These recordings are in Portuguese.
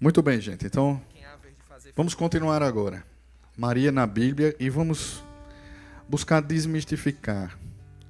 Muito bem, gente. Então, vamos continuar agora. Maria na Bíblia e vamos buscar desmistificar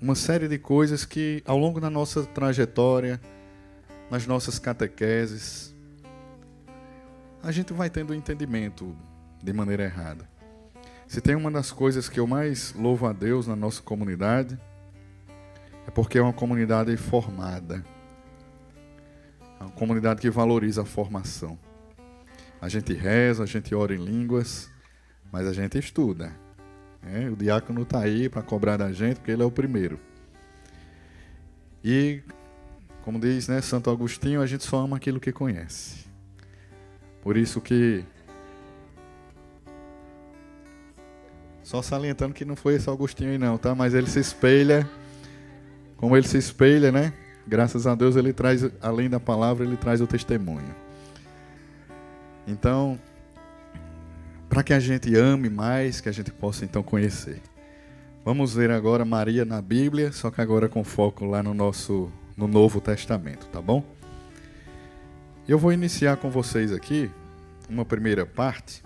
uma série de coisas que, ao longo da nossa trajetória, nas nossas catequeses, a gente vai tendo entendimento de maneira errada. Se tem uma das coisas que eu mais louvo a Deus na nossa comunidade, é porque é uma comunidade formada. É uma comunidade que valoriza a formação. A gente reza, a gente ora em línguas, mas a gente estuda. É, o diácono está aí para cobrar da gente, porque ele é o primeiro. E, como diz né, Santo Agostinho, a gente só ama aquilo que conhece. Por isso que. Só salientando que não foi esse Agostinho aí não, tá? Mas ele se espelha, como ele se espelha, né? Graças a Deus ele traz, além da palavra, ele traz o testemunho. Então, para que a gente ame mais, que a gente possa então conhecer. Vamos ver agora Maria na Bíblia, só que agora com foco lá no nosso no Novo Testamento, tá bom? Eu vou iniciar com vocês aqui uma primeira parte,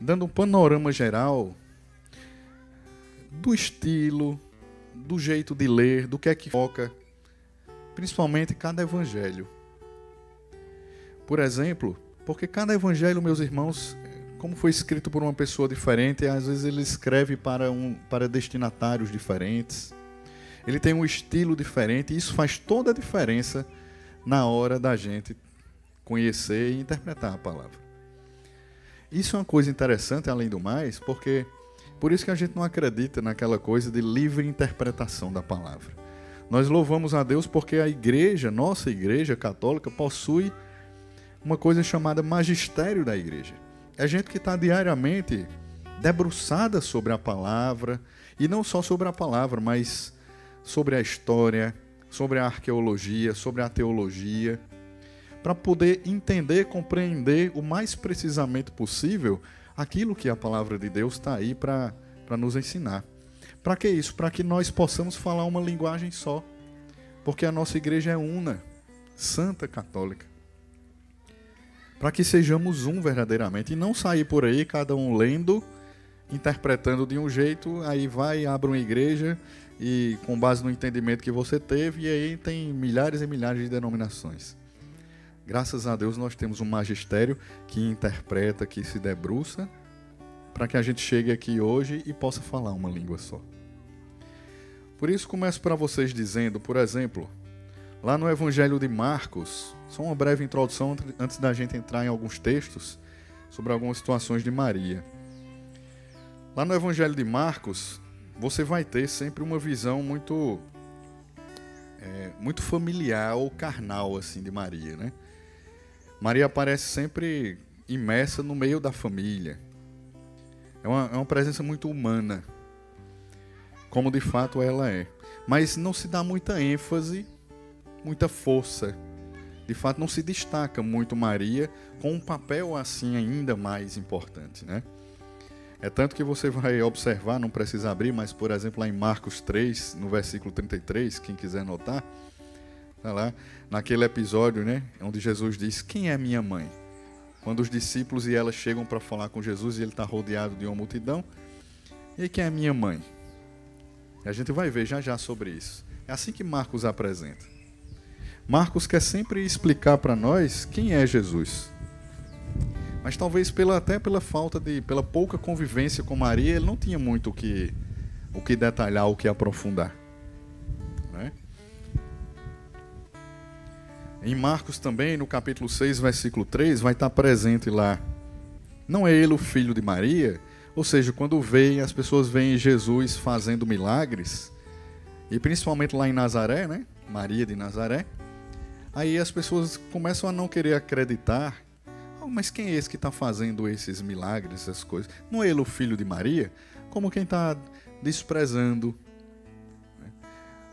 dando um panorama geral do estilo, do jeito de ler, do que é que foca, principalmente cada evangelho. Por exemplo, porque cada evangelho, meus irmãos, como foi escrito por uma pessoa diferente, às vezes ele escreve para, um, para destinatários diferentes. Ele tem um estilo diferente e isso faz toda a diferença na hora da gente conhecer e interpretar a palavra. Isso é uma coisa interessante, além do mais, porque por isso que a gente não acredita naquela coisa de livre interpretação da palavra. Nós louvamos a Deus porque a igreja, nossa igreja católica, possui uma coisa chamada magistério da igreja. É gente que está diariamente debruçada sobre a palavra, e não só sobre a palavra, mas sobre a história, sobre a arqueologia, sobre a teologia, para poder entender, compreender o mais precisamente possível aquilo que a palavra de Deus está aí para nos ensinar. Para que isso? Para que nós possamos falar uma linguagem só. Porque a nossa igreja é una, santa católica para que sejamos um verdadeiramente e não sair por aí cada um lendo, interpretando de um jeito, aí vai abre uma igreja e com base no entendimento que você teve e aí tem milhares e milhares de denominações. Graças a Deus nós temos um magistério que interpreta, que se debruça para que a gente chegue aqui hoje e possa falar uma língua só. Por isso começo para vocês dizendo, por exemplo, Lá no Evangelho de Marcos, só uma breve introdução antes da gente entrar em alguns textos sobre algumas situações de Maria. Lá no Evangelho de Marcos, você vai ter sempre uma visão muito é, muito familiar ou carnal assim de Maria, né? Maria aparece sempre imersa no meio da família. É uma, é uma presença muito humana, como de fato ela é. Mas não se dá muita ênfase muita força. De fato, não se destaca muito Maria com um papel assim ainda mais importante, né? É tanto que você vai observar, não precisa abrir, mas por exemplo lá em Marcos 3, no versículo 33, quem quiser notar, tá lá, naquele episódio, né, onde Jesus diz: "Quem é minha mãe?" Quando os discípulos e ela chegam para falar com Jesus e ele está rodeado de uma multidão, e quem é minha mãe? A gente vai ver já já sobre isso. É assim que Marcos apresenta. Marcos quer sempre explicar para nós quem é Jesus. Mas talvez pela, até pela falta de, pela pouca convivência com Maria, ele não tinha muito o que, o que detalhar, o que aprofundar. Né? Em Marcos também, no capítulo 6, versículo 3, vai estar presente lá. Não é ele o filho de Maria? Ou seja, quando veem, as pessoas veem Jesus fazendo milagres, e principalmente lá em Nazaré, né? Maria de Nazaré, Aí as pessoas começam a não querer acreditar. Oh, mas quem é esse que está fazendo esses milagres, essas coisas? Não é ele o filho de Maria? Como quem está desprezando né?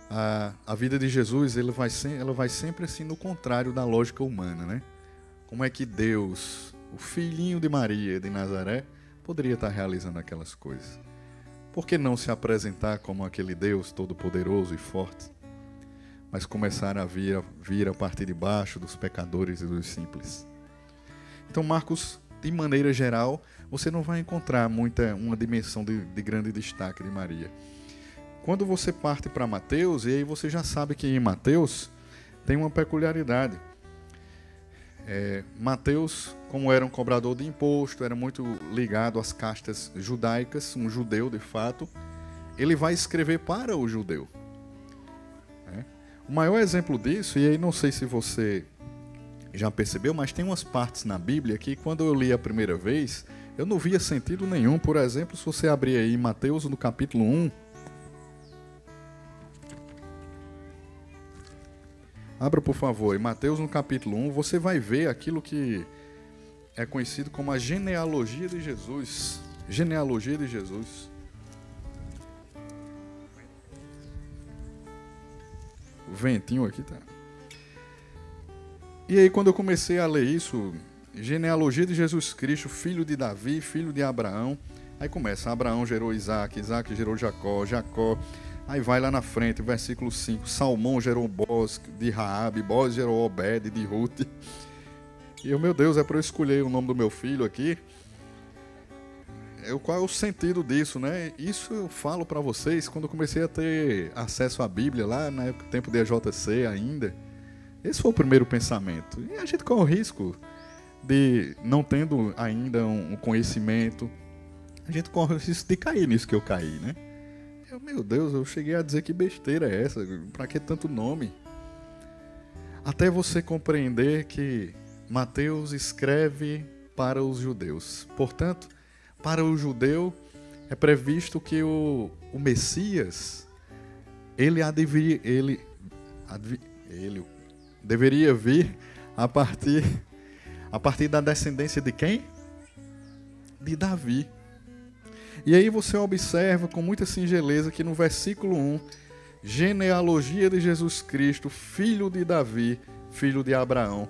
a, a vida de Jesus, ele vai, ela vai sempre assim no contrário da lógica humana, né? Como é que Deus, o filhinho de Maria de Nazaré, poderia estar tá realizando aquelas coisas? Por que não se apresentar como aquele Deus todo-poderoso e forte? Mas começaram a vir, vir a partir de baixo dos pecadores e dos simples. Então, Marcos, de maneira geral, você não vai encontrar muita uma dimensão de, de grande destaque de Maria. Quando você parte para Mateus, e aí você já sabe que em Mateus tem uma peculiaridade. É, Mateus, como era um cobrador de imposto, era muito ligado às castas judaicas, um judeu de fato, ele vai escrever para o judeu. O maior exemplo disso, e aí não sei se você já percebeu, mas tem umas partes na Bíblia que quando eu li a primeira vez, eu não via sentido nenhum. Por exemplo, se você abrir aí Mateus no capítulo 1, Abra, por favor, em Mateus no capítulo 1, você vai ver aquilo que é conhecido como a genealogia de Jesus. Genealogia de Jesus. Ventinho aqui tá. E aí, quando eu comecei a ler isso, genealogia de Jesus Cristo, filho de Davi, filho de Abraão. Aí começa: Abraão gerou Isaac, Isaac gerou Jacó, Jacó Aí vai lá na frente, versículo 5. Salmão gerou Boz de Raabe, Boz gerou Obed de Ruth. E eu, meu Deus, é para eu escolher o nome do meu filho aqui. Eu, qual é o sentido disso, né? Isso eu falo para vocês quando eu comecei a ter acesso à Bíblia lá na época, tempo de AJC ainda. Esse foi o primeiro pensamento. E a gente corre o risco de, não tendo ainda um conhecimento, a gente corre o risco de cair nisso que eu caí, né? Eu, meu Deus, eu cheguei a dizer que besteira é essa? Para que tanto nome? Até você compreender que Mateus escreve para os judeus. Portanto, para o judeu é previsto que o, o Messias ele, adivinha, ele, ele deveria vir a partir a partir da descendência de quem? De Davi. E aí você observa com muita singeleza que no versículo 1, genealogia de Jesus Cristo, filho de Davi, filho de Abraão.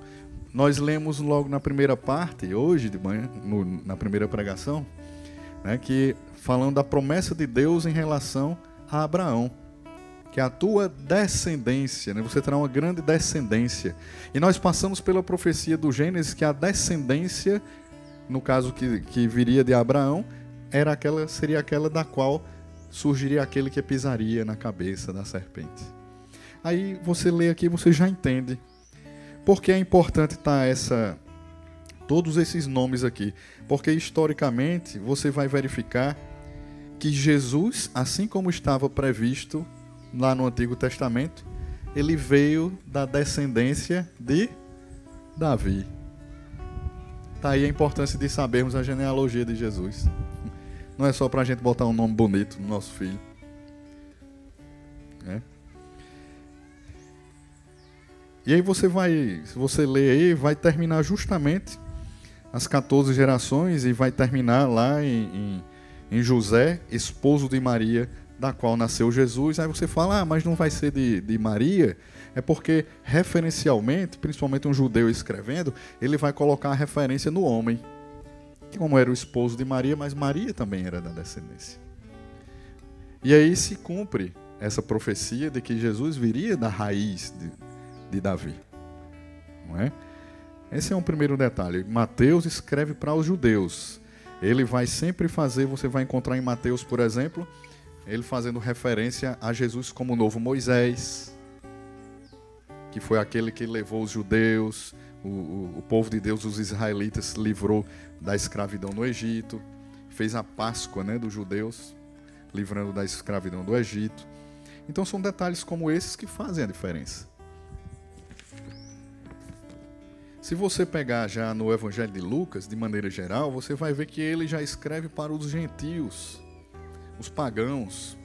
Nós lemos logo na primeira parte, hoje de manhã, no, na primeira pregação, né, que falando da promessa de Deus em relação a Abraão que a tua descendência, né? você terá uma grande descendência. E nós passamos pela profecia do Gênesis que a descendência, no caso que, que viria de Abraão, era aquela, seria aquela da qual surgiria aquele que pisaria na cabeça da serpente. Aí você lê aqui, você já entende porque é importante estar tá essa todos esses nomes aqui, porque historicamente você vai verificar que Jesus, assim como estava previsto lá no Antigo Testamento, ele veio da descendência de Davi. Tá aí a importância de sabermos a genealogia de Jesus. Não é só para a gente botar um nome bonito no nosso filho. É. E aí você vai, se você ler aí, vai terminar justamente as 14 gerações e vai terminar lá em, em, em José, esposo de Maria, da qual nasceu Jesus. Aí você fala, ah, mas não vai ser de, de Maria? É porque, referencialmente, principalmente um judeu escrevendo, ele vai colocar a referência no homem como era o esposo de Maria, mas Maria também era da descendência. E aí se cumpre essa profecia de que Jesus viria da raiz de, de Davi. Não é? Esse é um primeiro detalhe. Mateus escreve para os judeus. Ele vai sempre fazer, você vai encontrar em Mateus, por exemplo, ele fazendo referência a Jesus como o novo Moisés, que foi aquele que levou os judeus, o, o, povo de Deus, os israelitas, livrou da escravidão no Egito, fez a Páscoa né, dos judeus, livrando da escravidão do Egito. Então são detalhes como esses que fazem a diferença. Se você pegar já no Evangelho de Lucas, de maneira geral, você vai ver que ele já escreve para os gentios, os pagãos.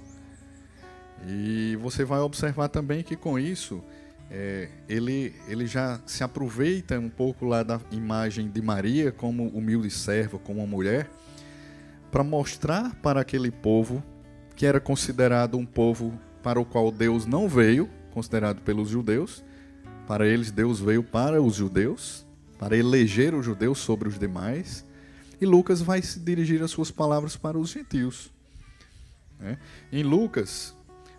E você vai observar também que com isso é, ele, ele já se aproveita um pouco lá da imagem de Maria como humilde serva, como uma mulher, para mostrar para aquele povo que era considerado um povo para o qual Deus não veio, considerado pelos judeus. Para eles, Deus veio para os judeus, para eleger os judeus sobre os demais. E Lucas vai se dirigir as suas palavras para os gentios. Né? Em Lucas,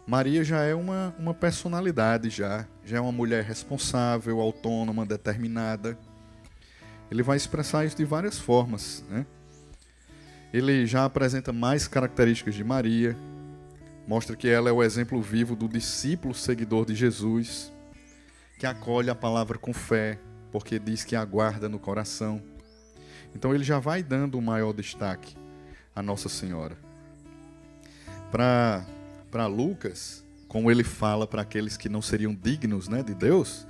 Maria já é uma, uma personalidade, já, já é uma mulher responsável, autônoma, determinada. ele vai expressar isso de várias formas. Né? Ele já apresenta mais características de Maria, mostra que ela é o exemplo vivo do discípulo seguidor de Jesus, que acolhe a palavra com fé, porque diz que aguarda no coração. Então ele já vai dando o maior destaque a Nossa Senhora. Para Lucas, como ele fala para aqueles que não seriam dignos né, de Deus,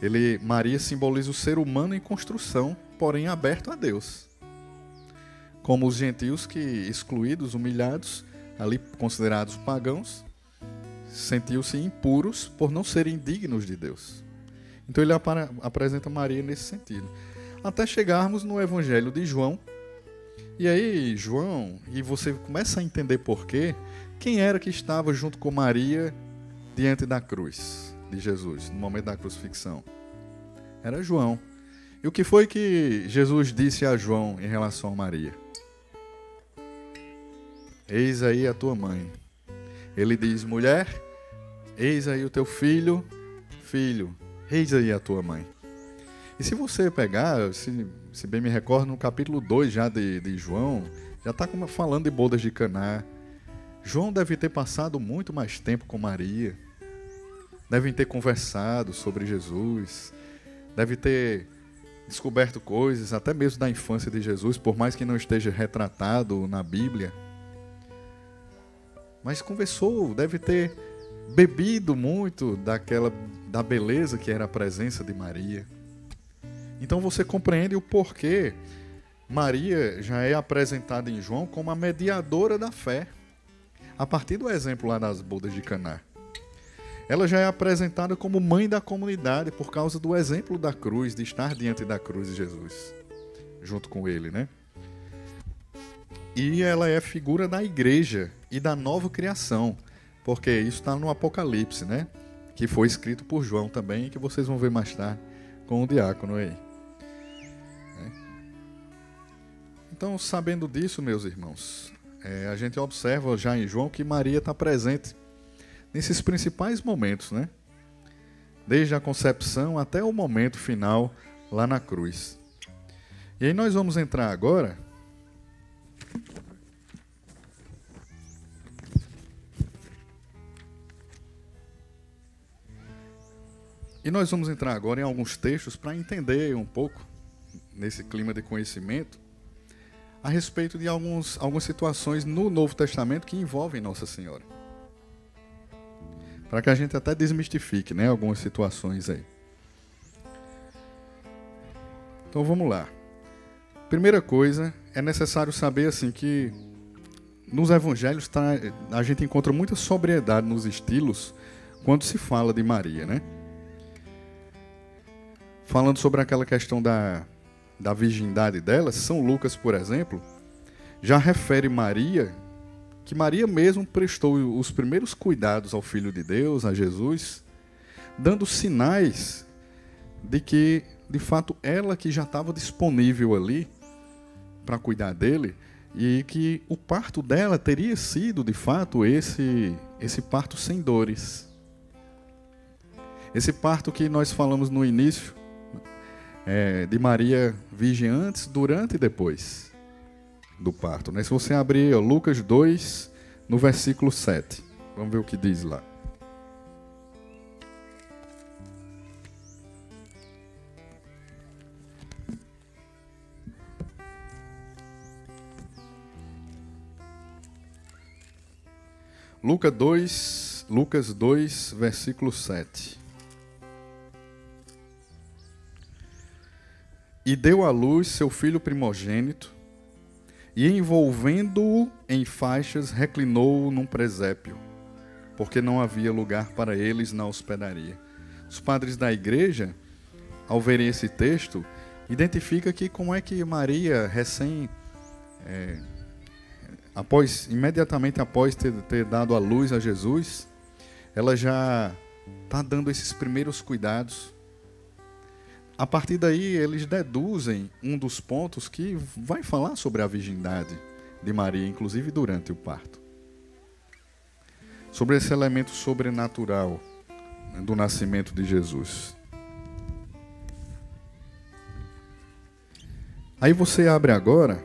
ele, Maria simboliza o ser humano em construção, porém aberto a Deus. Como os gentios que, excluídos, humilhados, ali considerados pagãos, sentiam-se impuros por não serem dignos de Deus. Então ele apresenta Maria nesse sentido. Até chegarmos no Evangelho de João. E aí, João, e você começa a entender por quê, quem era que estava junto com Maria diante da cruz de Jesus, no momento da crucifixão? Era João. E o que foi que Jesus disse a João em relação a Maria? Eis aí a tua mãe. Ele diz: mulher, eis aí o teu filho, filho, eis aí a tua mãe. E se você pegar, se, se bem me recordo, no capítulo 2 já de, de João, já está falando de bodas de Caná. João deve ter passado muito mais tempo com Maria. Devem ter conversado sobre Jesus. Deve ter descoberto coisas, até mesmo da infância de Jesus, por mais que não esteja retratado na Bíblia. Mas conversou, deve ter bebido muito daquela da beleza que era a presença de Maria. Então você compreende o porquê Maria já é apresentada em João como a mediadora da fé. A partir do exemplo lá das bodas de Caná. Ela já é apresentada como mãe da comunidade por causa do exemplo da cruz, de estar diante da cruz de Jesus, junto com ele, né? E ela é figura da igreja e da nova criação, porque isso está no Apocalipse, né? Que foi escrito por João também, que vocês vão ver mais tarde com o diácono aí. É. Então, sabendo disso, meus irmãos, é, a gente observa já em João que Maria está presente nesses principais momentos, né? Desde a concepção até o momento final lá na cruz. E aí nós vamos entrar agora E nós vamos entrar agora em alguns textos para entender um pouco, nesse clima de conhecimento, a respeito de alguns, algumas situações no Novo Testamento que envolvem Nossa Senhora. Para que a gente até desmistifique né, algumas situações aí. Então vamos lá. Primeira coisa, é necessário saber assim que nos evangelhos tá, a gente encontra muita sobriedade nos estilos quando se fala de Maria, né? Falando sobre aquela questão da, da virgindade dela, São Lucas, por exemplo, já refere Maria, que Maria mesmo prestou os primeiros cuidados ao Filho de Deus, a Jesus, dando sinais de que, de fato, ela que já estava disponível ali para cuidar dele, e que o parto dela teria sido, de fato, esse, esse parto sem dores. Esse parto que nós falamos no início, é, de Maria Virgem antes, durante e depois do parto. Né? Se você abrir ó, Lucas 2, no versículo 7, vamos ver o que diz lá. Lucas 2, Lucas 2, versículo 7. E deu à luz seu filho primogênito, e envolvendo-o em faixas, reclinou-o num presépio, porque não havia lugar para eles na hospedaria. Os padres da igreja, ao verem esse texto, identifica que como é que Maria, recém, é, após, imediatamente após ter, ter dado a luz a Jesus, ela já está dando esses primeiros cuidados a partir daí, eles deduzem um dos pontos que vai falar sobre a virgindade de Maria, inclusive durante o parto. Sobre esse elemento sobrenatural do nascimento de Jesus. Aí você abre agora.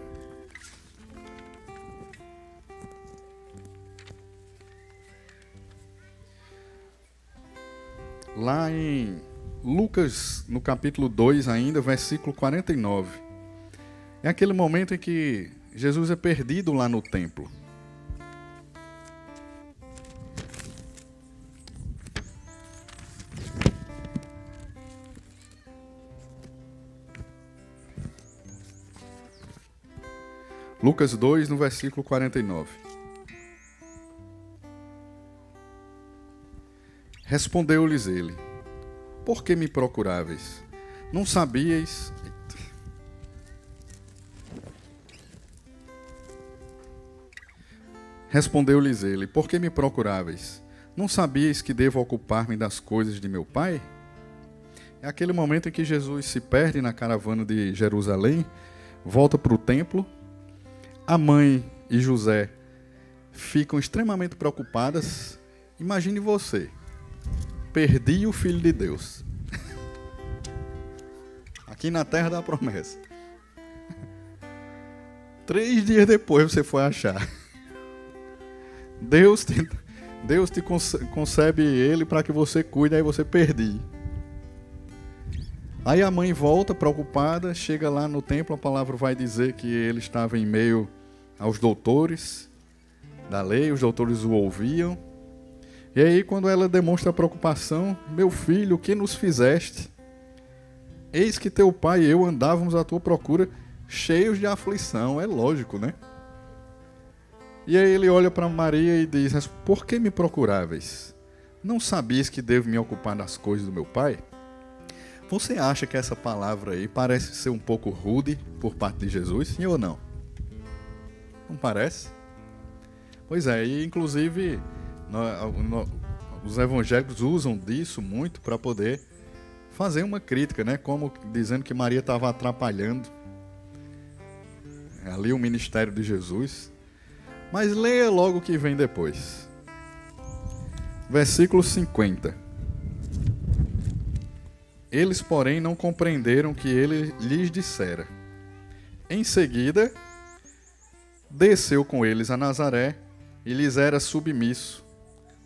Lá em Lucas, no capítulo 2 ainda, versículo 49. É aquele momento em que Jesus é perdido lá no templo. Lucas 2, no versículo 49. Respondeu-lhes ele: Por que me procuráveis? Não sabíeis. Respondeu-lhes ele: Por que me procuráveis? Não sabíeis que devo ocupar-me das coisas de meu pai? É aquele momento em que Jesus se perde na caravana de Jerusalém, volta para o templo a mãe e José ficam extremamente preocupadas. Imagine você, perdi o filho de Deus. Aqui na terra da promessa. Três dias depois você foi achar. Deus te, Deus te concebe ele para que você cuide, aí você perdi. Aí a mãe volta preocupada, chega lá no templo, a palavra vai dizer que ele estava em meio aos doutores da lei, os doutores o ouviam. E aí, quando ela demonstra preocupação, meu filho, o que nos fizeste? Eis que teu pai e eu andávamos à tua procura, cheios de aflição, é lógico, né? E aí ele olha para Maria e diz: Por que me procuráveis? Não sabias que devo me ocupar das coisas do meu pai? Você acha que essa palavra aí parece ser um pouco rude por parte de Jesus, sim ou não? Não parece? Pois é, e inclusive no, no, os evangélicos usam disso muito para poder fazer uma crítica, né? Como dizendo que Maria estava atrapalhando ali o ministério de Jesus. Mas leia logo o que vem depois. Versículo 50. Eles, porém, não compreenderam que ele lhes dissera. Em seguida, desceu com eles a Nazaré e lhes era submisso.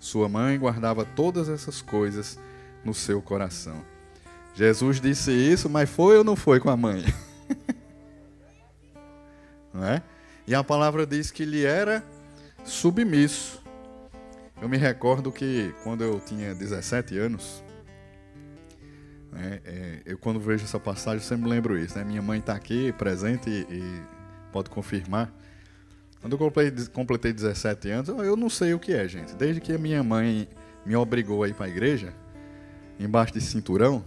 Sua mãe guardava todas essas coisas no seu coração. Jesus disse isso, mas foi ou não foi com a mãe? não é? E a palavra diz que lhe era submisso. Eu me recordo que quando eu tinha 17 anos, é, é, eu quando vejo essa passagem sempre lembro isso. Né? Minha mãe está aqui presente e, e pode confirmar. Quando eu completei 17 anos, eu não sei o que é, gente. Desde que a minha mãe me obrigou a ir para a igreja, embaixo de cinturão,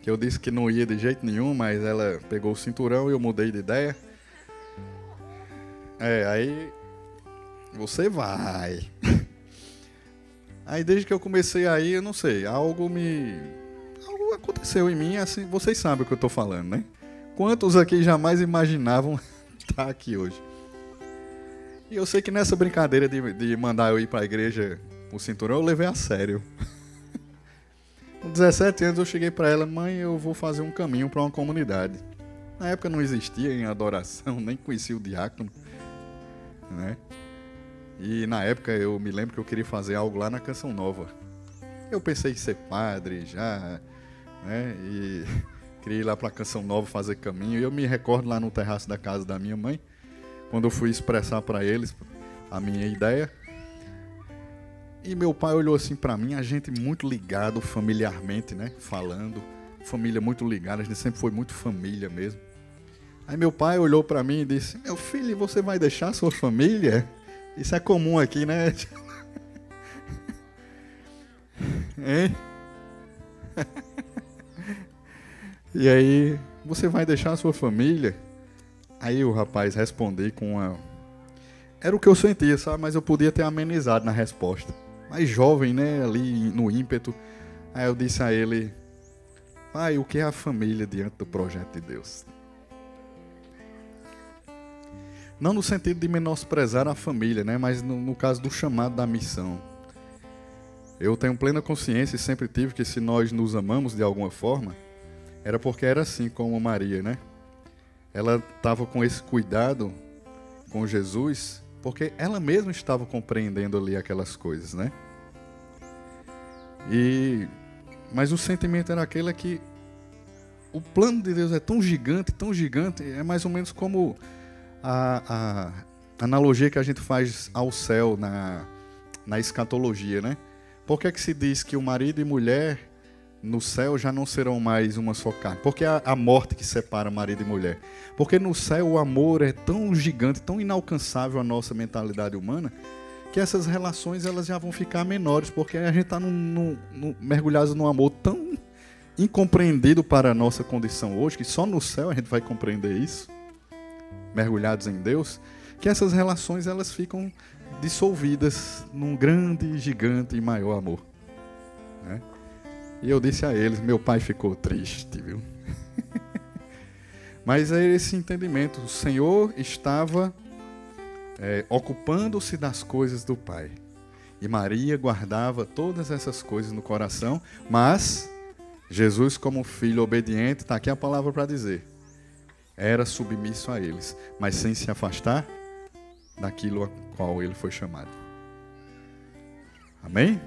que eu disse que não ia de jeito nenhum, mas ela pegou o cinturão e eu mudei de ideia. É, aí você vai. Aí desde que eu comecei aí, eu não sei, algo me algo aconteceu em mim, assim, vocês sabem o que eu estou falando, né? Quantos aqui jamais imaginavam estar aqui hoje? E eu sei que nessa brincadeira de, de mandar eu ir para a igreja com o cinturão, eu levei a sério. Com 17 anos eu cheguei para ela, mãe, eu vou fazer um caminho para uma comunidade. Na época não existia em adoração, nem conhecia o diácono, né? E na época eu me lembro que eu queria fazer algo lá na Canção Nova. Eu pensei em ser padre já, né? E queria ir lá para a Canção Nova fazer caminho. E eu me recordo lá no terraço da casa da minha mãe, quando eu fui expressar para eles a minha ideia. E meu pai olhou assim para mim, a gente muito ligado familiarmente, né? Falando, família muito ligada, a gente sempre foi muito família mesmo. Aí meu pai olhou para mim e disse: Meu filho, você vai deixar sua família? Isso é comum aqui, né? hein? e aí, você vai deixar sua família? Aí o rapaz respondeu com uma. Era o que eu sentia, sabe? Mas eu podia ter amenizado na resposta. Mas jovem, né? Ali no ímpeto. Aí eu disse a ele: Pai, o que é a família diante do projeto de Deus? Não no sentido de menosprezar a família, né? Mas no, no caso do chamado da missão. Eu tenho plena consciência e sempre tive que se nós nos amamos de alguma forma, era porque era assim como Maria, né? Ela estava com esse cuidado com Jesus, porque ela mesma estava compreendendo ali aquelas coisas, né? E mas o sentimento era aquele que o plano de Deus é tão gigante, tão gigante, é mais ou menos como a, a analogia que a gente faz ao céu na, na escatologia, né? Por que, é que se diz que o marido e mulher no céu já não serão mais uma só carne? Porque a, a morte que separa marido e mulher. Porque no céu o amor é tão gigante, tão inalcançável a nossa mentalidade humana, que essas relações elas já vão ficar menores, porque a gente está mergulhado num amor tão incompreendido para a nossa condição hoje, que só no céu a gente vai compreender isso, mergulhados em Deus, que essas relações elas ficam dissolvidas num grande, gigante e maior amor. Né? E eu disse a eles, meu pai ficou triste, viu? Mas é esse entendimento, o Senhor estava é, ocupando-se das coisas do Pai. E Maria guardava todas essas coisas no coração, mas Jesus, como filho obediente, está aqui a palavra para dizer, era submisso a eles, mas sem se afastar daquilo a qual ele foi chamado. Amém?